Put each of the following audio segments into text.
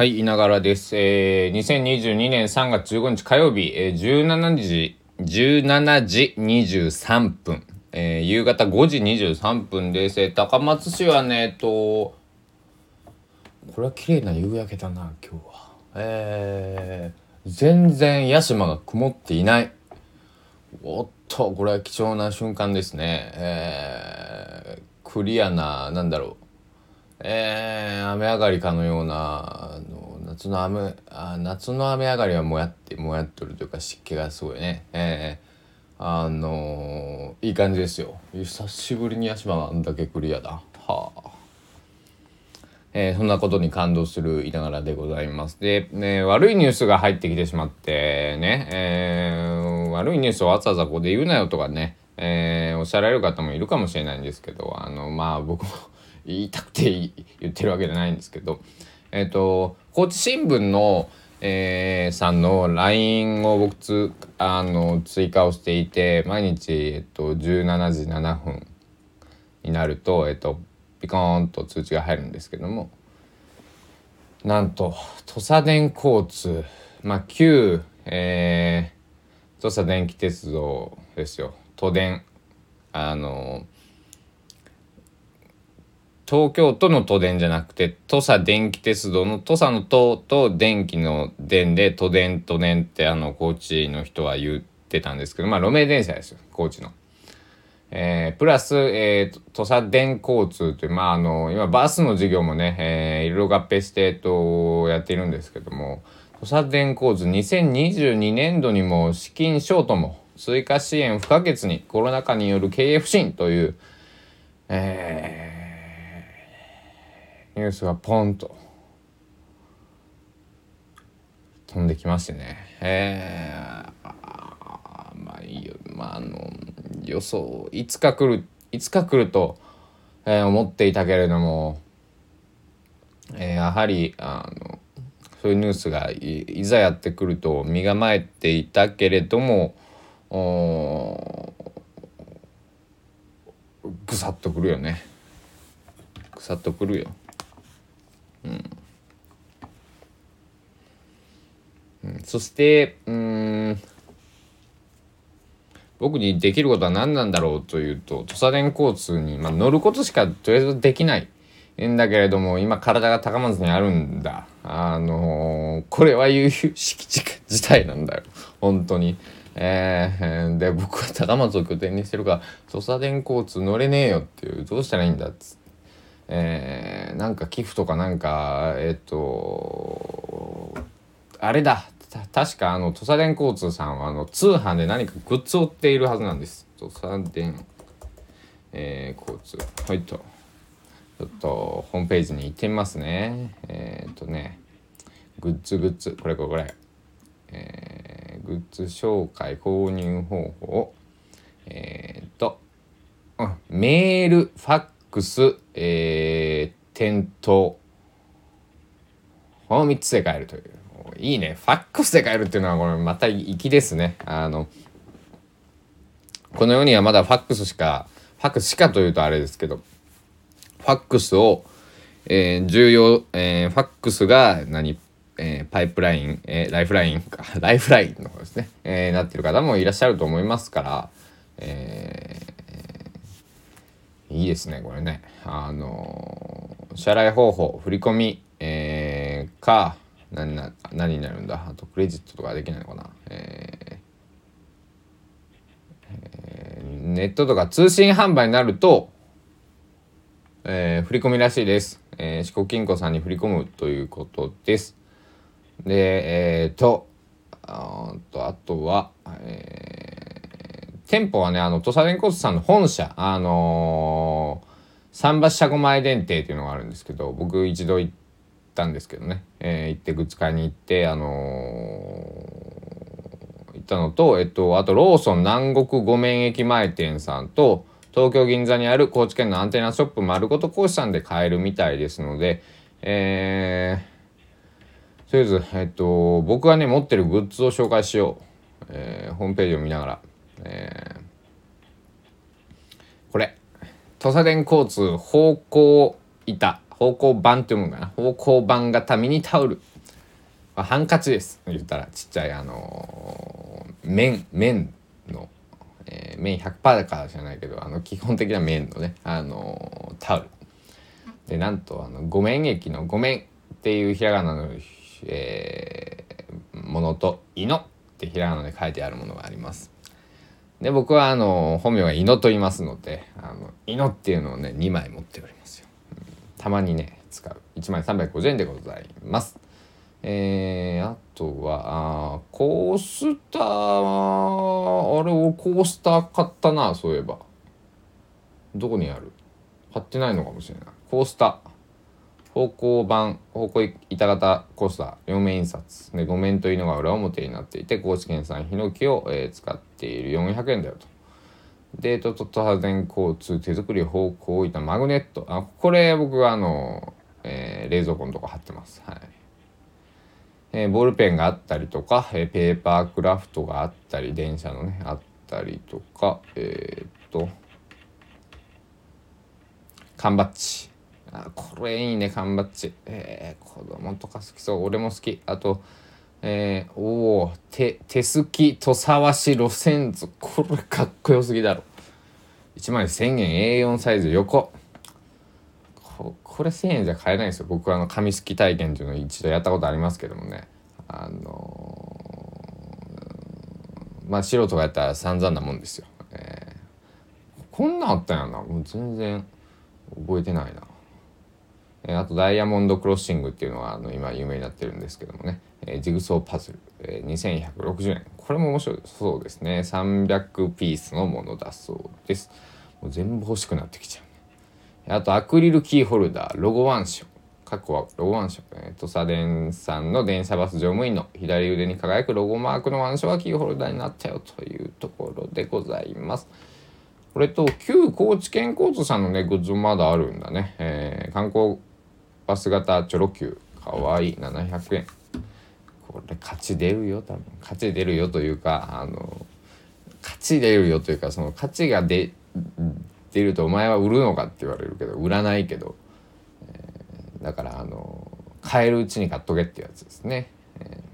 はい、いながらです。えー、2022年3月15日火曜日、えー、17時、17時23分、えー、夕方5時23分です。えー、高松市はね、えっと、これは綺麗な夕焼けだな、今日は。えー、全然屋島が曇っていない。おっと、これは貴重な瞬間ですね。えー、クリアな、なんだろう。えー、雨上がりかのような夏の雨あ夏の雨上がりはもやってもやっとるというか湿気がすごいね。えー、あのー、いい感じですよ。久しぶりに屋島があんだけクリアだ。はあ。えー、そんなことに感動するいながらでございます。で、ね、悪いニュースが入ってきてしまってね、えー、悪いニュースをわざわざここで言うなよとかね、えー、おっしゃられる方もいるかもしれないんですけど、あの、まあ僕も 言いたくて言ってるわけじゃないんですけど、えっ、ー、と、高知新聞の、えー、さんの LINE を僕つあの追加をしていて毎日、えっと、17時7分になると、えっと、ピコーンと通知が入るんですけどもなんと土佐電交通まあ旧、えー、土佐電気鉄道ですよ。都電あの東京都の都電じゃなくて土佐電気鉄道の土佐の都と電気の電で都電都電ってあの高知の人は言ってたんですけどまあ路面電車ですよ高知の。えー、プラス、えー、土佐電交通という、まあ、あの、今、バスの事業もね、えー、いろいろ合併して、と、やっているんですけども、土佐電交通2022年度にも資金ショートも追加支援不可欠にコロナ禍による経営不振という、えー、ニュースがポンと。飛んできましてね。えー、まあいいよ。まああの予想いつか来るいつか来ると、えー、思っていたけれども、えー、やはりあのそういうニュースがいざやってくると身構えていたけれどもぐさっとくるよね。ぐさっとくるよ。うん、そしてうん。僕にできることは何なんだろうというと土佐電交通に、まあ、乗ることしかとりあえずできない。んだけれども今体が高松にあるんだ。あのー、これは悠々しき事態なんだよ。本当に。えー、で僕は高松を拠点にしてるから土佐電交通乗れねえよっていうどうしたらいいんだっつって。えー、なんか寄付とかなんかえっ、とあれだ。確かあの土佐電交通さんはあの通販で何かグッズを売っているはずなんです。土佐電、えー、交通。はいと。ちょっとホームページに行ってみますね。えっ、とね。グッズグッズ。これこれこれ。えー、グッズ紹介購入方法。えっ、と、うん、メールファックス、えー、店頭。この3つで買えるという。いいね。ファックスで買えるっていうのは、これまた粋ですね。あの、この世にはまだファックスしか、ファックスしかというとあれですけど、ファックスを、えー、重要、えー、ファックスが何、えー、パイプライン、えー、ライフライン？か、ライフラインの方ですね、えー、なってる方もいらっしゃると思いますから、えいいですねこれね。あの支払い方法振り込み、えー、か何な何になるんだ？あとクレジットとかできないのかな、えーえー、ネットとか通信販売になると、えー、振り込みらしいです、えー、四国金庫さんに振り込むということです。でえっ、ー、とあとあとは、えー店舗はね、あの、土佐電交通さんの本社、あのー、桟橋車庫前電停っていうのがあるんですけど、僕一度行ったんですけどね、えー、行ってグッズ買いに行って、あのー、行ったのと、えっと、あとローソン南国五面駅前店さんと、東京銀座にある高知県のアンテナショップ丸ごと講師さんで買えるみたいですので、えー、とりあえず、えっと、僕がね、持ってるグッズを紹介しよう。えー、ホームページを見ながら。えー、これ土佐電交通方向板方向板って読むかな？方向板型ミニタオル、ハンカチです。言ったらちっちゃいあのー、綿綿の、えー、綿100%からじゃないけどあの基本的な綿のねあのー、タオル。でなんとあの五面液の五面っていうひらがなの、えー、ものと「いの」ってひらがなで書いてあるものがあります。で僕はあの本名は伊野と言いますので「あの」っていうのをね2枚持っておりますよ、たまにね使う。1枚350円でございます。えー、あとはあコースターあれをコースター買ったなそういえば。どこにある？買ってないのかもしれない。コースター。方向板方向板型コースター。両面印刷。で5面というのが裏表になっていて高知県産ヒノキを、えー、使っている400円だよと。デートと都電交通手作り方向板マグネット。あこれ僕はあの、えー、冷蔵庫のとこ貼ってます。はい。えー、ボールペンがあったりとか、えー、ペーパークラフトがあったり電車のねあったりとかえー、っと缶バッジ。あこれいいね缶バッジ。えー、子供とか好きそう。俺も好き。あとえー、おお手手すき土佐和紙路線図。これかっこよすぎだろ。1枚1000円 A4 サイズ横。ここれ1000円じゃ買えないんですよ。僕はあの紙すき体験っていうのを一度やったことありますけどもね。あのー、まあ素人がやったら散々なもんですよ、えー、こんなんあったんやな。もう全然覚えてないな。えあとダイヤモンドクロッシングっていうのがあの今有名になってるんですけどもね、えジグソーパズル、え2160円これも面白い。そうですね。300ピースのものだそうです。もう全部欲しくなってきちゃうね。あとアクリルキーホルダー。ロゴワンショ過去はロゴワンショえー、土佐電さんの電車バス乗務員の左腕に輝くロゴマークのワンショがキーホルダーになったよというところでございます。これと旧高知県交通さんのねグッズまだあるんだね、えー、観光パス型チョロ Q かわいい700円これ価値出るよ多分価値出るよというかあの価値出るよというかその価値が出出るとお前は売るのかって言われるけど売らないけど、えー、だからあの買えるうちに買っとけっていうやつですね。え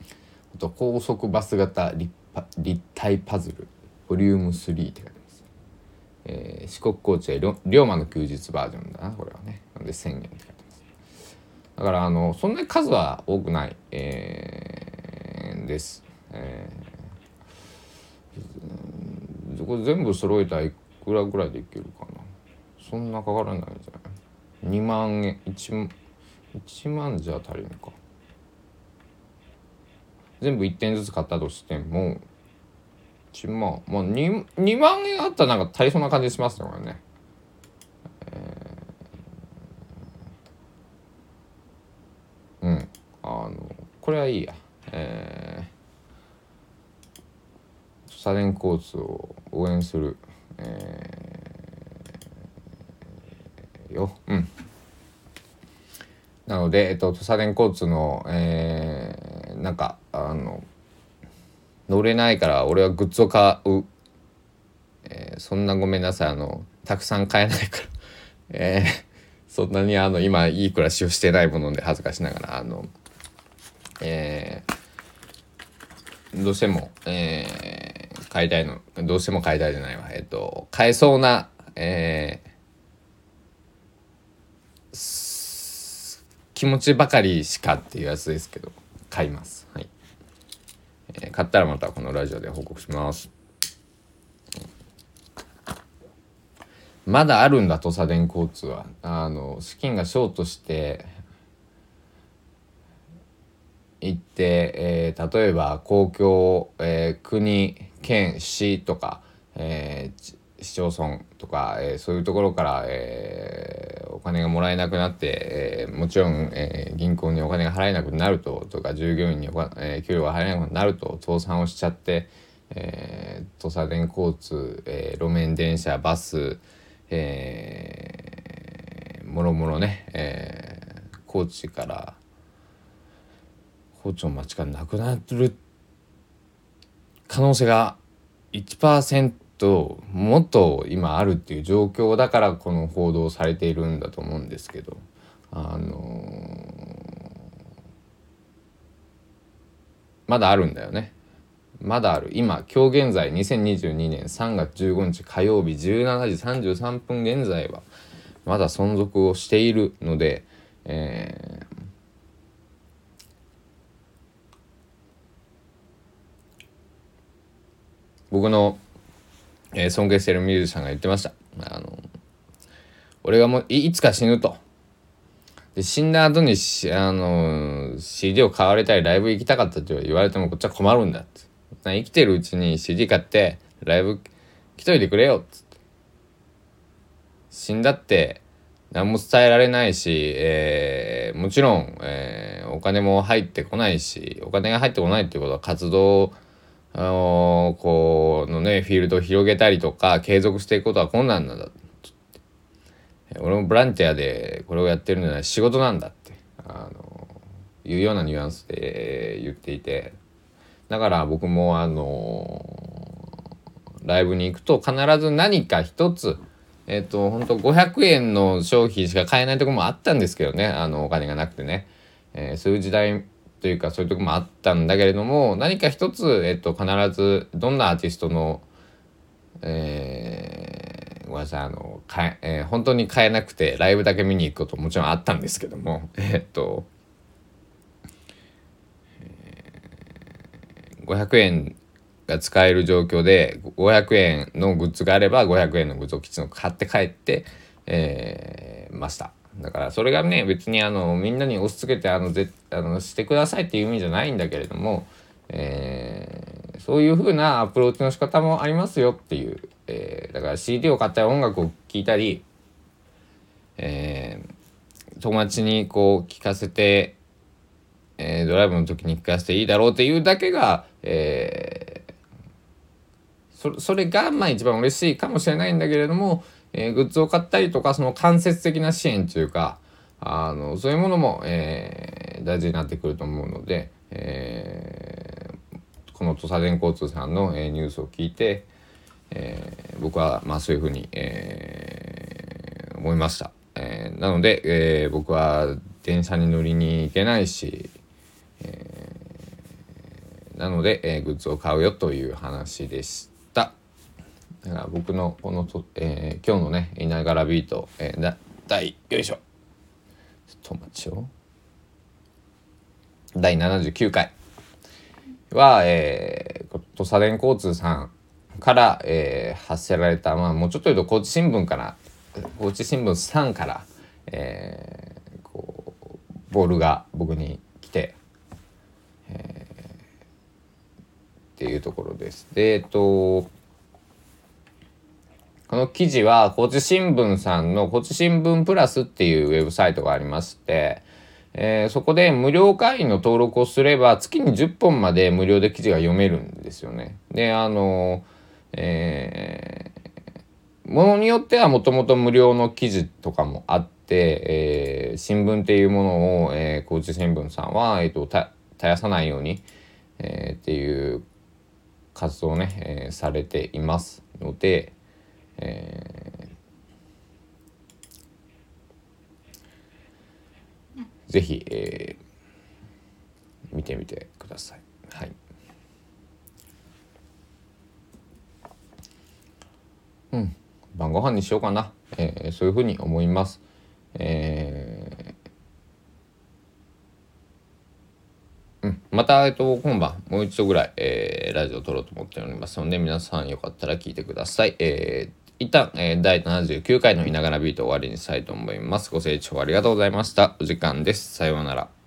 ー、あと高速バス型立立体パズルボリューム3って書いてます。えー、四国高知へ龍馬の休日バージョンだなこれはね。で1000円って書いてます。だからあのそんなに数は多くない、えー、です、えー、これ全部揃えたらいくらぐらいでいけるかな。そんなかからないんじゃない？2万円。1, 1万じゃ足りんか。全部1点ずつ買ったとしても1万まあ 2, 2万円あったらなんか足りそうな感じしますよね。これはいいや。えー、サ電交通を応援する、えー、よ。うん。なので、えっと、土佐電交通の、えー、なんか、あの、乗れないから俺はグッズを買う。えー、そんなごめんなさい。あの、たくさん買えないから。えー、そんなにあの、今いい暮らしをしてないもので恥ずかしながら、あの、えー、どうしても、えー、買いたいのどうしても買いたいじゃないわ。えっ、ー、と買えそうな、えー、気持ちばかりしかっていうやつですけど買います。はい、えー、買ったらまたこのラジオで報告します。まだあるんだ土佐電交通は。あの資金がショートして行って、えー、例えば公共、えー、国県市とか、えー、市町村とか、えー、そういうところから、えー、お金がもらえなくなって、えー、もちろん、えー、銀行にお金が払えなくなるととか従業員にお、えー、給料が払えなくなると倒産をしちゃって、えー、土佐電交通、えー、路面電車バス、えー、もろもろね、えー、高知から包丁町がなくなる可能性が1%もっと今あるっていう状況だからこの報道されているんだと思うんですけどあのまだあるんだよね。まだある。今今日現在2022年3月15日火曜日17時33分現在はまだ存続をしているので、えー、僕の、えー、尊敬してるミュージシャンが言ってました。あの俺がもういつか死ぬと。で死んだ後にしあの CD を買われたりライブ行きたかったと言われてもこっちは困るんだって。生きてるうちに CD 買ってライブ来といてくれよっって。死んだって何も伝えられないし、えー、もちろん、えー、お金も入ってこないしお金が入ってこないっていうことは活動あのー、このねフィールドを広げたりとか継続していくことは困難なんだ。俺もボランティアでこれをやってるのは仕事なんだってあのいうようなニュアンスで言っていて。だから僕もあのライブに行くと必ず何か一つえっ、ー、と本当500円の商品しか買えないとこもあったんですけどね。あのお金がなくてね、えー、そういう時代というかそういうとこもあったんだけれども何か一つ、えっ、と、必ずどんなアーティストのえー、ごめんなさいあのかえ、えー、本当に買えなくてライブだけ見に行くこともちろんあったんですけどもえっと、えー、500円が使える状況で500円のグッズがあれば500円のグッズをきちんと買って帰って、えー、ました。だからそれがね別にあのみんなに押し付けてあのぜあのしてくださいっていう意味じゃないんだけれども、えー、そういう風なアプローチの仕方もありますよっていう、えー、だから CD を買ったり音楽を聴いたり、えー、友達にこう聞かせて、えドライブの時に聞かせていいだろうっていうだけが、えそそれがまあ一番嬉しいかもしれないんだけれども、えー、グッズを買ったりとかその間接的な支援というかあのそういうものも、えー、大事になってくると思うので、えー、この土佐電交通さんの、えー、ニュースを聞いて、えー、僕はまあそういうふうに、えー、思いました。えー、なので、えー、僕は電車に乗りに行けないし、えー、なので、えー、グッズを買うよという話でした。だから僕のこのと、えー、今日のね「いながらビート」えー、第よいしょちょっと待ちを第79回は、えー、土佐電交通さんから、えー、発せられた、まあ、もうちょっと言うと高知新聞から高知新聞さんから、えー、こうボールが僕に来て、えー、っていうところです。でえっとこの記事は、高知新聞さんの高知新聞プラスっていうウェブサイトがありまして、えー、そこで無料会員の登録をすれば月に10本まで無料で記事が読めるんですよね。で、あの、えー、ものによってはもともと無料の記事とかもあって、えー、新聞っていうものを、えー、高知新聞さんは、えーと、絶やさないように、えー、っていう活動をね、えー、されていますので、えー、ぜひ、えー、見てみてください。はい。うん、晩ご飯にしようかな。えー、そういうふうに思います。えー、うん、また、えっと、今晩もう一度ぐらい、えー、ラジオを撮ろうと思っておりますので皆さんよかったら聞いてください。えー一旦、えー、第79回のいながらビート終わりにしたいと思います。ご清聴ありがとうございました。お時間です。さようなら。